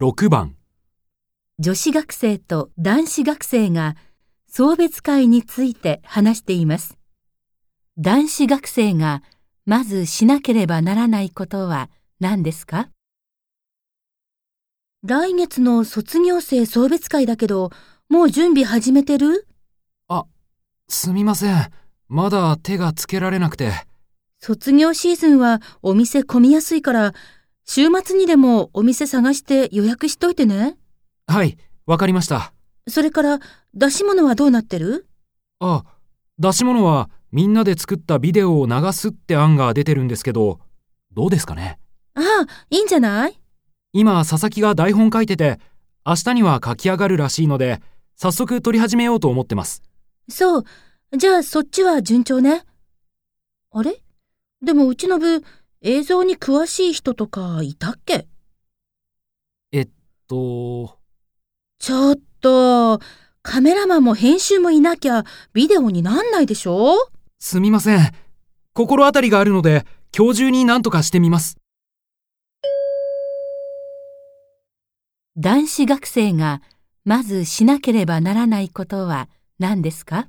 6番。女子学生と男子学生が送別会について話しています。男子学生がまずしなければならないことは何ですか？来月の卒業生送別会だけど、もう準備始めてる？すみません。まだ手がつけられなくて。卒業シーズンはお店混みやすいから、週末にでもお店探して予約しといてね。はいわかりましたそれから、出し物はどうなってる？あ出し物はみんなで作ったビデオを流すって案が出てるんですけどどうですかね？ああ、いいんじゃない？今佐々木が台本書いてて明日には書き上がるらしいので早速撮り始めようと思ってますそう。じゃあそっちは順調ね。あれ？でもうちの部、映像に詳しい人とかいたっけ？えっと。ちょっと、カメラマンも編集もいなきゃビデオになんないでしょ？すみません。心当たりがあるので今日中に何とかしてみます。男子学生がまずしなければならないことは何ですか？